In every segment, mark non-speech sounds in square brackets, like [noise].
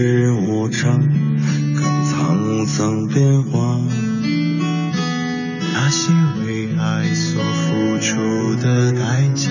世无常，看沧桑变化。那些为爱所付出的代价，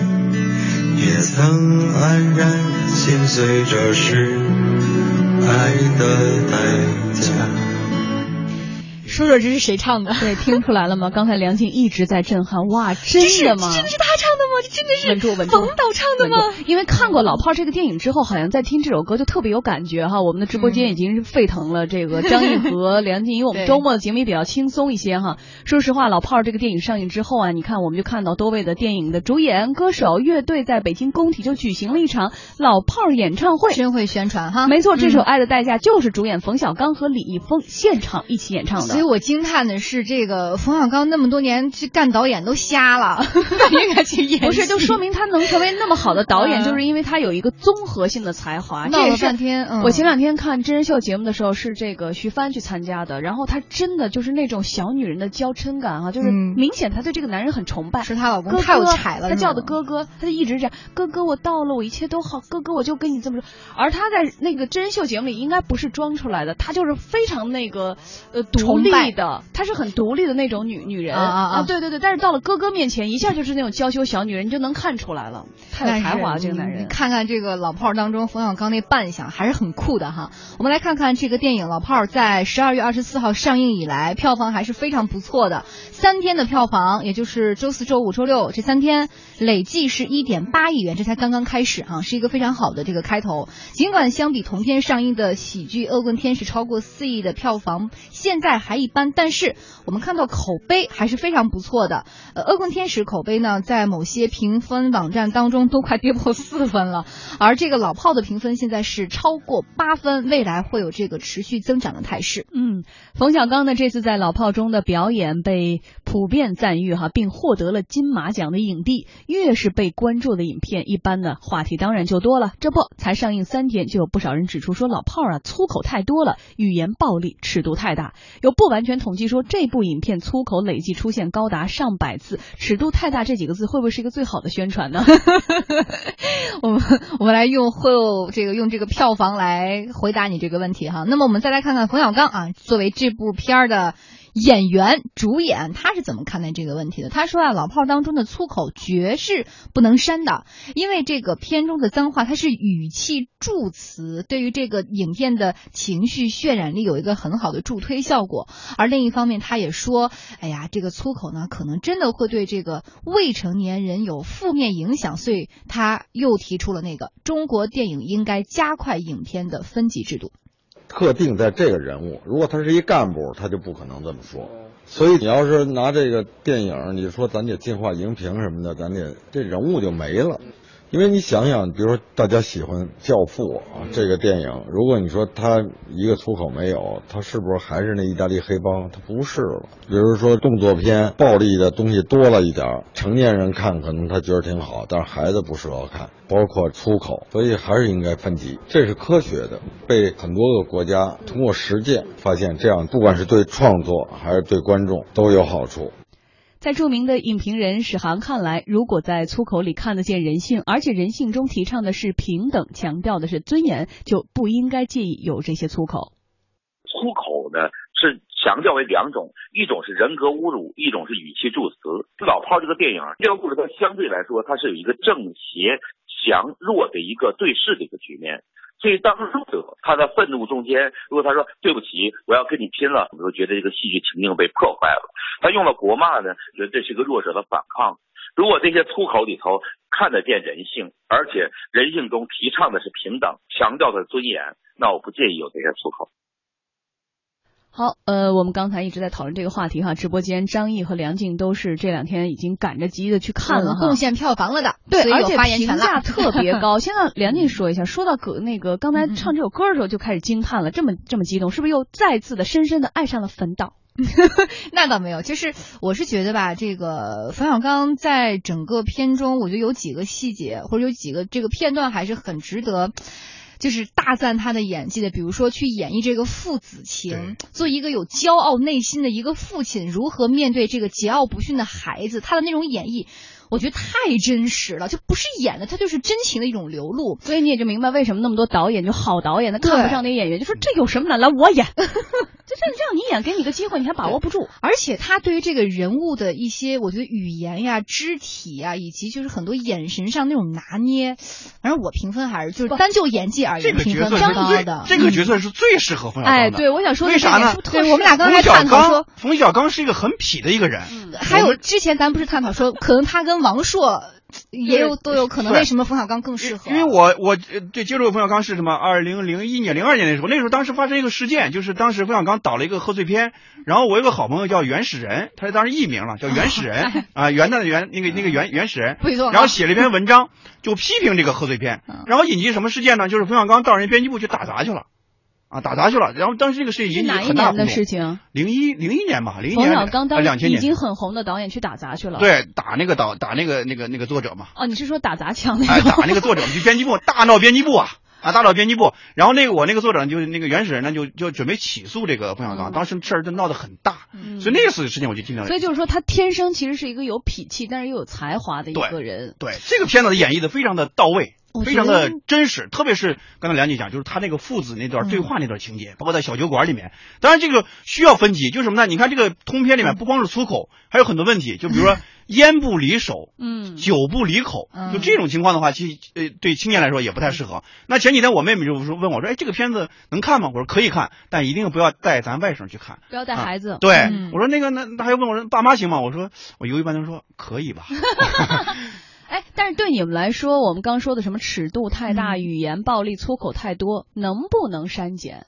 也曾黯然心碎，这是爱的代价。说说这是谁唱的？对，听出来了吗？刚才梁静一直在震撼，哇，真的吗？真的是他唱的吗？这真的是稳住，稳住，冯导唱的吗？因为看过《老炮儿》这个电影之后，好像在听这首歌就特别有感觉哈。我们的直播间已经是沸腾了，这个 [laughs] 张译和梁静，因为我们周末的节目也比较轻松一些哈。说实话，《老炮儿》这个电影上映之后啊，你看我们就看到多位的电影的主演、歌手、乐队在北京工体就举行了一场老炮儿演唱会，真会宣传哈。没错，这首《嗯爱的代价》就是主演冯小刚和李易峰现场一起演唱的。所以我惊叹的是，这个冯小刚那么多年去干导演都瞎了，应该去演戏。不是，就说明他能成为那么好的导演，嗯就是因为他有一个综合性的才华。闹了这也是半天嗯我前两天看真人秀节目的时候，是这个徐帆去参加的，然后她真的就是那种小女人的娇嗔感啊，就是嗯明显她对这个男人很崇拜。是她老公太有才了，她叫的哥哥，她就一直这样，哥哥我到了，我一切都好，哥哥我就跟你这么说。而她在那个真人秀节目里应该不是装出来的，她就是非常那个呃独立的，她是很独立的那种女女人啊啊啊对对对，但是到了哥哥面前，一下就是那种娇羞小女人，就能看出来了，太有才华这个男人。看看这个老炮儿当中，冯小刚那扮相还是很酷的哈。我们来看看这个电影《老炮儿》在十二月二十四号上映以来，票房还是非常不错的。三天的票房，也就是周四周五周六这三天，累计是一点八亿元，这才刚刚开始哈，是一个非常好的这个开头。尽管相比同天上映的喜剧《恶棍天使》超过四亿的票房，现在还一般，但是我们看到口碑还是非常不错的。呃，《恶棍天使》口碑呢，在某些些评分网站当中都快跌破四分了，而这个老炮的评分现在是超过八分，未来会有这个持续增长的态势。嗯，冯小刚呢这次在《老炮》中的表演被普遍赞誉哈，并获得了金马奖的影帝。越是被关注的影片，一般呢话题当然就多了。这不才上映三天，就有不少人指出说《老炮》啊粗口太多了，语言暴力，尺度太大。有不完全统计说这部影片粗口累计出现高达上百次，尺度太大这几个字会不会是一个最好的宣传呢？[laughs] 我们我们来用后这个用这个票房来回答你这个问题哈。那么我们再来看看冯小刚啊，作为这部片儿的演员主演，他是怎么看待这个问题的？他说啊，老炮儿当中的粗口绝是不能删的，因为这个片中的脏话它是语气助词，对于这个影片的情绪渲染力有一个很好的助推效果。而另一方面，他也说，哎呀，这个粗口呢，可能真的会对这个未成年人有负面影响，所以他又提出了那个中国电影应该加快影片的分级制度。特定在这个人物，如果他是一干部，他就不可能这么说。所以你要是拿这个电影，你说咱得进化荧屏什么的，咱得这人物就没了。因为你想想，比如说大家喜欢《教父》啊这个电影，如果你说他一个粗口没有，他是不是还是那意大利黑帮？他不是了。比如说动作片，暴力的东西多了一点儿，成年人看可能他觉得挺好，但是孩子不适合看，包括粗口，所以还是应该分级，这是科学的，被很多个国家通过实践发现，这样不管是对创作还是对观众都有好处。在著名的影评人史航看来，如果在粗口里看得见人性，而且人性中提倡的是平等，强调的是尊严，就不应该介意有这些粗口。粗口呢是强调为两种，一种是人格侮辱，一种是语气助词。老炮这个电影，这个故事它相对来说它是有一个正邪强弱的一个对视的一个局面。所以当弱者他在愤怒中间，如果他说对不起，我要跟你拼了，我就觉得这个戏剧情境被破坏了。他用了国骂呢，觉得这是个弱者的反抗。如果这些粗口里头看得见人性，而且人性中提倡的是平等，强调的是尊严，那我不介意有这些粗口。好，呃，我们刚才一直在讨论这个话题哈，直播间张译和梁静都是这两天已经赶着急的去看了，贡献票房了的，对，而且评价特别高。[laughs] 先让梁静说一下，说到歌那个刚才唱这首歌的时候就开始惊叹了，这么这么激动，是不是又再次的深深的爱上了冯导？[laughs] 那倒没有，就是我是觉得吧，这个冯小刚在整个片中，我觉得有几个细节或者有几个这个片段还是很值得。就是大赞他的演技的，比如说去演绎这个父子情，做一个有骄傲内心的一个父亲，如何面对这个桀骜不驯的孩子，他的那种演绎。我觉得太真实了，就不是演的，他就是真情的一种流露。所以你也就明白为什么那么多导演就好导演，他看不上那些演员，就说这有什么难？来我演，[laughs] 就这让你演，给你个机会，你还把握不住。而且他对于这个人物的一些，我觉得语言呀、肢体呀，以及就是很多眼神上那种拿捏，反正我评分还是就是单就演技而言，评分蛮高的。这个角色是最适合冯小刚的。哎，对，我想说为啥呢？对，我们俩刚才探讨说，冯小刚是一个很痞的一个人。还有之前咱不是探讨说，可能他跟王朔。也有都有可能，为什么冯小刚更适合？因为我我对接触冯小刚是什么？二零零一年、零二年的时候，那时候当时发生一个事件，就是当时冯小刚导了一个贺岁片，然后我有个好朋友叫原始人，他是当时艺名了，叫原始人啊，元旦的元，那个那个原原始人，然后写了一篇文章，就批评这个贺岁片，然后引起什么事件呢？就是冯小刚到人编辑部去打杂去了。啊，打杂去了，然后当时这个事情引起很大的事情。零一零一年吧，零一年。冯小刚当两千年已经很红的导演去打杂去了。对，打那个导，打那个那个那个作者嘛。哦，你是说打砸抢那个？哎，打那个作者，去编辑部 [laughs] 大闹编辑部啊啊，大闹编辑部。然后那个我那个作者就是那个原始人呢，就就准备起诉这个冯小刚。当时事儿就闹得很大，所以那次事情我就经常。所以就是说，他天生其实是一个有脾气，但是又有才华的一个人。对，这个片子演绎的非常的到位。非常的真实，特别是刚才梁姐讲，就是他那个父子那段对话那段情节，包括在小酒馆里面。当然这个需要分级，就是什么呢？你看这个通篇里面不光是粗口，还有很多问题，就比如说烟不离手，嗯，酒不离口，就这种情况的话，其实呃对青年来说也不太适合。那前几天我妹妹就说问我说，哎，这个片子能看吗？我说可以看，但一定不要带咱外甥去看，不要带孩子。对，我说那个那他还问我说爸妈行吗？我说我犹豫半天说可以吧。[laughs] 哎，但是对你们来说，我们刚说的什么尺度太大、语言暴力、粗口太多，能不能删减？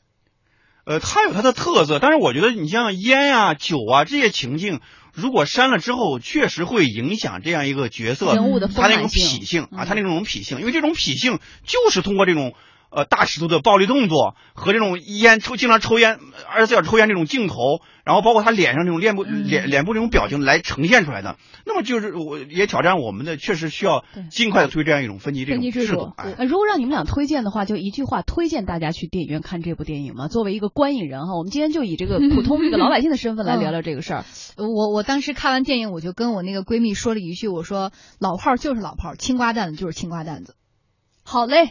呃，它有它的特色，但是我觉得你像烟啊、酒啊这些情境，如果删了之后，确实会影响这样一个角色人物的他那种脾性啊，他那种脾性，因为这种脾性就是通过这种。呃，大尺度的暴力动作和这种烟抽经常抽烟二十四小时抽烟这种镜头，然后包括他脸上这种脸部脸脸部这种表情来呈现出来的，那么就是我也挑战我们的，确实需要尽快的推这样一种分级这种制度。如果让你们俩推荐的话，就一句话推荐大家去电影院看这部电影吗？作为一个观影人哈，我们今天就以这个普通这个老百姓的身份来聊聊这个事儿。[laughs] 我我当时看完电影，我就跟我那个闺蜜说了一句，我说老炮儿就是老炮儿，青瓜蛋子就是青瓜蛋子。好嘞，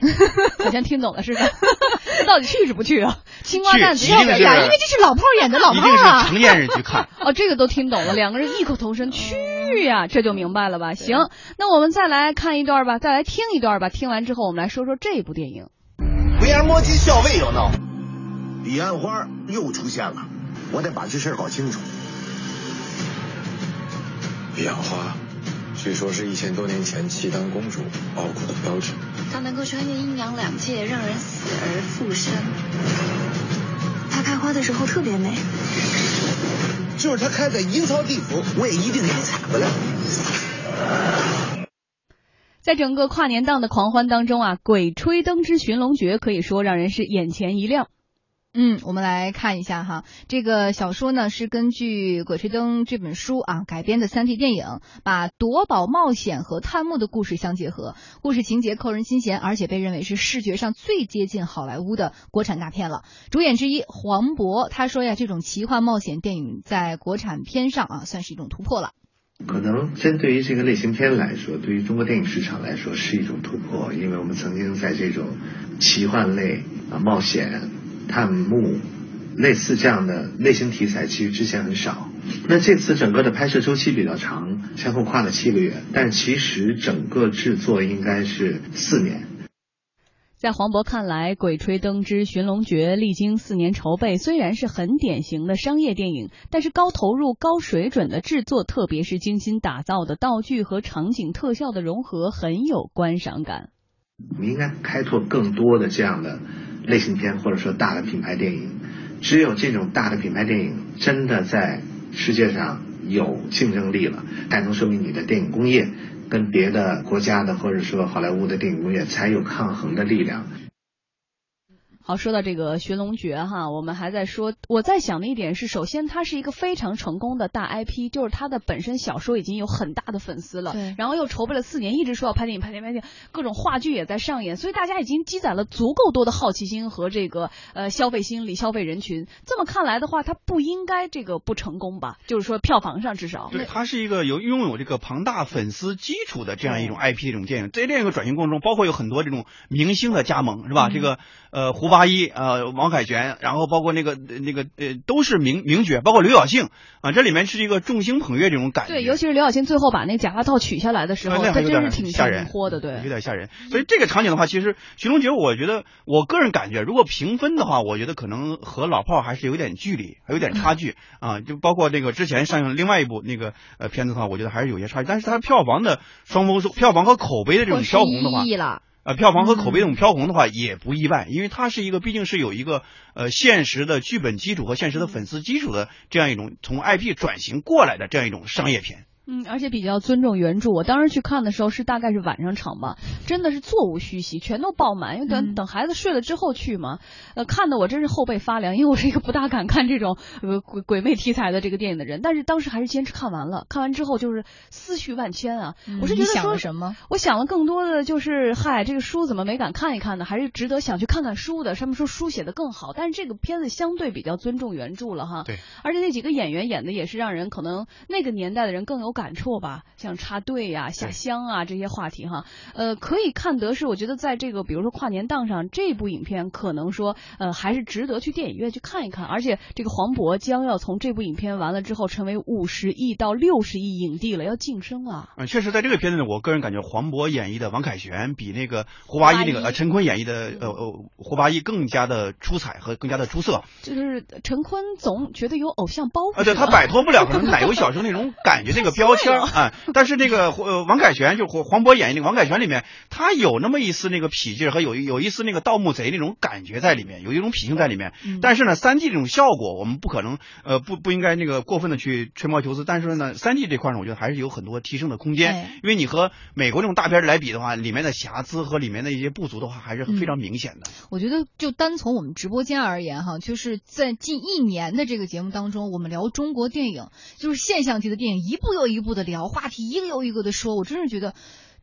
好像听懂了似的。[laughs] 到底去是不去啊？青瓜蛋子要不要？因为这是老炮演的老炮啊。成年人去看。[laughs] 哦，这个都听懂了，两个人异口同声去呀，这就明白了吧？行，那我们再来看一段吧，再来听一段吧。听完之后，我们来说说这部电影。维尔摩基校尉要闹，彼岸花又出现了，我得把这事搞清楚。彼岸花。据说是一千多年前契丹公主傲骨的标志。它能够穿越阴阳两界，让人死而复生。它开花的时候特别美。就是它开在阴曹地府，我也一定给你采回来。在整个跨年档的狂欢当中啊，《鬼吹灯之寻龙诀》可以说让人是眼前一亮。嗯，我们来看一下哈，这个小说呢是根据《鬼吹灯》这本书啊改编的三 D 电影，把夺宝冒险和探墓的故事相结合，故事情节扣人心弦，而且被认为是视觉上最接近好莱坞的国产大片了。主演之一黄渤他说呀，这种奇幻冒险电影在国产片上啊算是一种突破了。可能针对于这个类型片来说，对于中国电影市场来说是一种突破，因为我们曾经在这种奇幻类啊冒险。探墓类似这样的类型题材其实之前很少。那这次整个的拍摄周期比较长，前后跨了七个月，但其实整个制作应该是四年。在黄渤看来，《鬼吹灯之寻龙诀》历经四年筹备，虽然是很典型的商业电影，但是高投入、高水准的制作，特别是精心打造的道具和场景特效的融合，很有观赏感。我们应该开拓更多的这样的类型片，或者说大的品牌电影。只有这种大的品牌电影真的在世界上有竞争力了，才能说明你的电影工业。跟别的国家的或者说好莱坞的电影工业才有抗衡的力量。好，说到这个《寻龙诀》哈，我们还在说，我在想的一点是，首先它是一个非常成功的大 IP，就是它的本身小说已经有很大的粉丝了，对，然后又筹备了四年，一直说要拍电影、拍电影、拍电影，各种话剧也在上演，所以大家已经积攒了足够多的好奇心和这个呃消费心理、消费人群。这么看来的话，它不应该这个不成功吧？就是说票房上至少，对，它是一个有拥有这个庞大粉丝基础的这样一种 IP 的这种电影，在这个转型过程中，包括有很多这种明星的加盟，是吧？这个呃胡八一呃。王凯旋，然后包括那个那个呃，都是名名角，包括刘晓庆啊，这里面是一个众星捧月这种感觉。对，尤其是刘晓庆最后把那假发套取下来的时候，那真是挺吓人的，对，有点吓人。所以这个场景的话，其实《寻龙诀》，我觉得我个人感觉，如果评分的话，我觉得可能和老炮还是有点距离，还有点差距 [laughs] 啊。就包括那个之前上映另外一部那个呃片子的话，我觉得还是有些差距。但是它票房的双丰收，票房和口碑的这种飘红的话。呃，票房和口碑这种飘红的话也不意外，因为它是一个毕竟是有一个呃现实的剧本基础和现实的粉丝基础的这样一种从 IP 转型过来的这样一种商业片。嗯，而且比较尊重原著。我当时去看的时候是大概是晚上场吧，真的是座无虚席，全都爆满。因为等等孩子睡了之后去嘛，呃，看的我真是后背发凉，因为我是一个不大敢看这种呃鬼鬼魅题材的这个电影的人。但是当时还是坚持看完了，看完之后就是思绪万千啊。我是觉得说什么？我想了更多的就是，嗨，这个书怎么没敢看一看呢？还是值得想去看看书的。上面说书写的更好，但是这个片子相对比较尊重原著了哈。对。而且那几个演员演的也是让人可能那个年代的人更有感触吧。像插队呀、下乡啊这些话题哈，呃，可以看得是，我觉得在这个比如说跨年档上，这部影片可能说，呃，还是值得去电影院去看一看。而且这个黄渤将要从这部影片完了之后，成为五十亿到六十亿影帝了，要晋升啊。嗯，确实，在这个片子呢，我个人感觉黄渤演绎的王凯旋比那个胡八一那个呃陈坤演绎的呃呃胡八一更加的出彩和更加的出色。就是陈坤总觉得有偶像包袱啊，对他摆脱不了可能奶油小生那种感觉那个标签啊。但是那个呃王凯旋就黄黄渤演绎那个王凯旋里面，他有那么一丝那个痞劲和有有一丝那个盗墓贼那种感觉在里面，有一种痞性在里面。但是呢，三 D 这种效果我们不可能呃不不应该那个过分的去吹毛求疵。但是呢，三 D 这块呢，我觉得还是有很多提升的空间。因为你和美国这种大片来比的话，里面的瑕疵和里面的一些不足的话，还是非常明显的。我觉得就单从我们直播间而言哈，就是在近一年的这个节目当中，我们聊中国电影，就是现象级的电影，一部又一步的聊话题。一个又一个的说，我真是觉得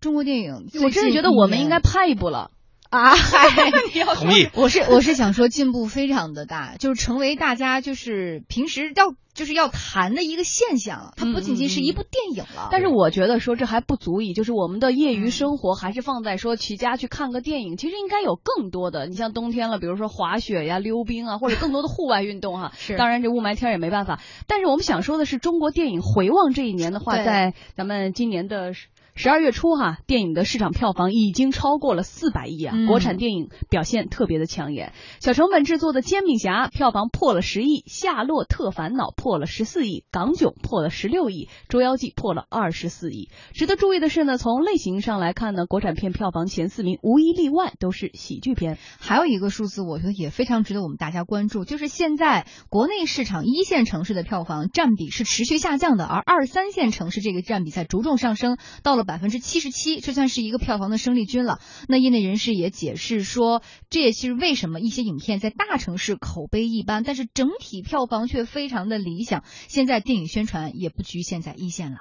中国电影，我真是觉得我们应该拍一部了啊！[laughs] 嗨同意，我是我是想说进步非常的大，就是成为大家就是平时要。就是要谈的一个现象，它不仅仅是一部电影了。但是我觉得说这还不足以，就是我们的业余生活还是放在说齐家去看个电影，其实应该有更多的。你像冬天了，比如说滑雪呀、溜冰啊，或者更多的户外运动哈。[laughs] 是。当然这雾霾天也没办法。但是我们想说的是，中国电影回望这一年的话，在咱们今年的。十二月初哈，电影的市场票房已经超过了四百亿啊！国产电影表现特别的抢眼，小成本制作的《煎饼侠》票房破了十亿，《夏洛特烦恼》破了十四亿，《港囧》破了十六亿，《捉妖记》破了二十四亿。值得注意的是呢，从类型上来看呢，国产片票房前四名无一例外都是喜剧片。还有一个数字，我觉得也非常值得我们大家关注，就是现在国内市场一线城市的票房占比是持续下降的，而二三线城市这个占比在逐渐上升，到了。百分之七十七，这算是一个票房的生力军了。那业内人士也解释说，这也是为什么一些影片在大城市口碑一般，但是整体票房却非常的理想。现在电影宣传也不局限在一线了。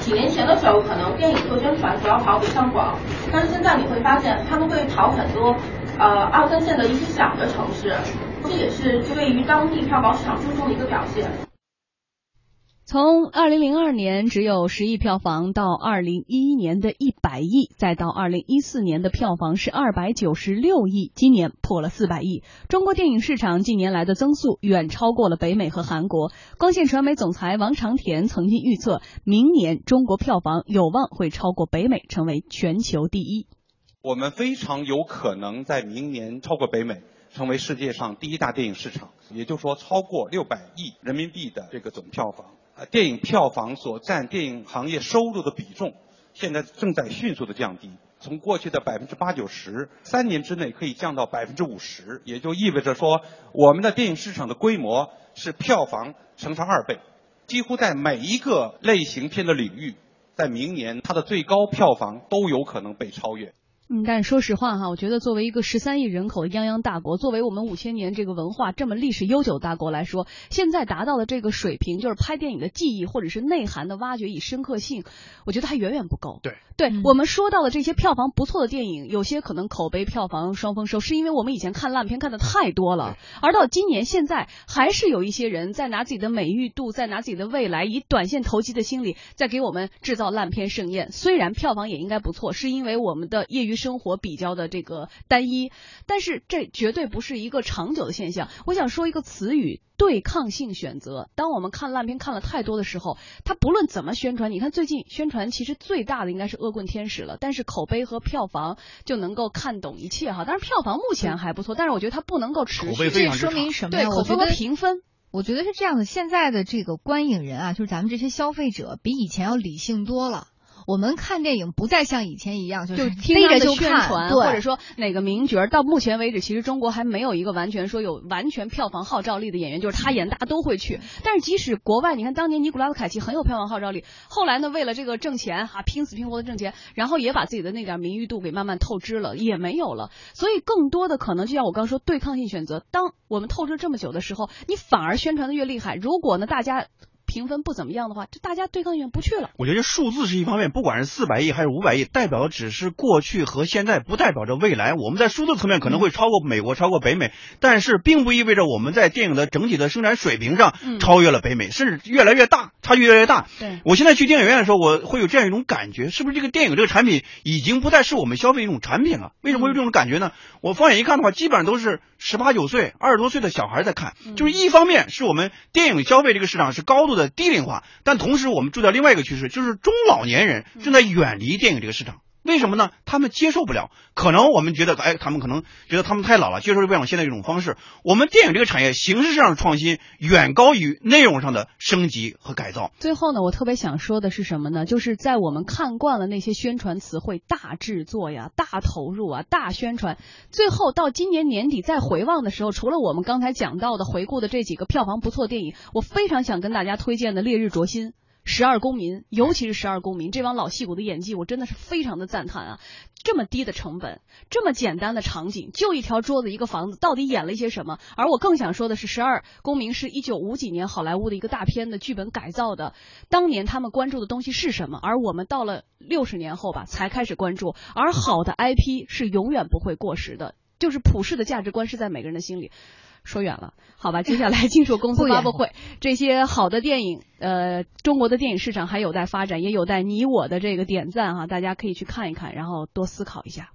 几年前的时候，可能电影做宣传主要跑北上广，但是现在你会发现，他们会跑很多呃二三线的一些小的城市，这也是对于当地票房市场注重的一个表现。从二零零二年只有十亿票房，到二零一一年的一百亿，再到二零一四年的票房是二百九十六亿，今年破了四百亿。中国电影市场近年来的增速远超过了北美和韩国。光线传媒总裁王长田曾经预测，明年中国票房有望会超过北美，成为全球第一。我们非常有可能在明年超过北美。成为世界上第一大电影市场，也就是说超过六百亿人民币的这个总票房。呃，电影票房所占电影行业收入的比重，现在正在迅速的降低，从过去的百分之八九十，三年之内可以降到百分之五十，也就意味着说，我们的电影市场的规模是票房乘上二倍，几乎在每一个类型片的领域，在明年它的最高票房都有可能被超越。嗯，但是说实话哈，我觉得作为一个十三亿人口的泱泱大国，作为我们五千年这个文化这么历史悠久的大国来说，现在达到的这个水平，就是拍电影的技艺或者是内涵的挖掘与深刻性，我觉得还远远不够。对，对我们说到的这些票房不错的电影，有些可能口碑票房双丰收，是因为我们以前看烂片看的太多了，而到今年现在还是有一些人在拿自己的美誉度，在拿自己的未来，以短线投机的心理，在给我们制造烂片盛宴。虽然票房也应该不错，是因为我们的业余。生活比较的这个单一，但是这绝对不是一个长久的现象。我想说一个词语：对抗性选择。当我们看烂片看了太多的时候，它不论怎么宣传，你看最近宣传其实最大的应该是《恶棍天使》了，但是口碑和票房就能够看懂一切哈。但是票房目前还不错，但是我觉得它不能够持续。这说明什么？对，口碑和评分。我觉得是这样的。现在的这个观影人啊，就是咱们这些消费者，比以前要理性多了。我们看电影不再像以前一样，就是听着就宣传，或者说哪个名角。到目前为止，其实中国还没有一个完全说有完全票房号召力的演员，就是他演大家都会去。但是即使国外，你看当年尼古拉斯凯奇很有票房号召力，后来呢，为了这个挣钱哈，拼死拼活的挣钱，然后也把自己的那点名誉度给慢慢透支了，也没有了。所以更多的可能就像我刚说，对抗性选择。当我们透支这么久的时候，你反而宣传的越厉害。如果呢，大家。评分不怎么样的话，就大家对抗性不去了。我觉得数字是一方面，不管是四百亿还是五百亿，代表的只是过去和现在，不代表着未来。我们在数字层面可能会超过美国，超过北美，但是并不意味着我们在电影的整体的生产水平上超越了北美，甚至越来越大，差距越来越大。对我现在去电影院的时候，我会有这样一种感觉，是不是这个电影这个产品已经不再是我们消费一种产品了？为什么会有这种感觉呢？我放眼一看的话，基本上都是十八九岁、二十多岁的小孩在看，就是一方面是我们电影消费这个市场是高度的低龄化。但同时，我们注意到另外一个趋势，就是中老年人正在远离电影这个市场。为什么呢？他们接受不了。可能我们觉得，哎，他们可能觉得他们太老了，接受不了现在这种方式。我们电影这个产业形式上的创新远高于内容上的升级和改造。最后呢，我特别想说的是什么呢？就是在我们看惯了那些宣传词汇大制作呀、大投入啊、大宣传，最后到今年年底再回望的时候，除了我们刚才讲到的回顾的这几个票房不错电影，我非常想跟大家推荐的《烈日灼心》。十二公民，尤其是十二公民，这帮老戏骨的演技，我真的是非常的赞叹啊！这么低的成本，这么简单的场景，就一条桌子，一个房子，到底演了一些什么？而我更想说的是，十二公民是一九五几年好莱坞的一个大片的剧本改造的，当年他们关注的东西是什么？而我们到了六十年后吧，才开始关注。而好的 IP 是永远不会过时的，就是普世的价值观是在每个人的心里。说远了，好吧，接下来 [laughs] 进入公司发布会。这些好的电影，呃，中国的电影市场还有待发展，也有待你我的这个点赞哈，大家可以去看一看，然后多思考一下。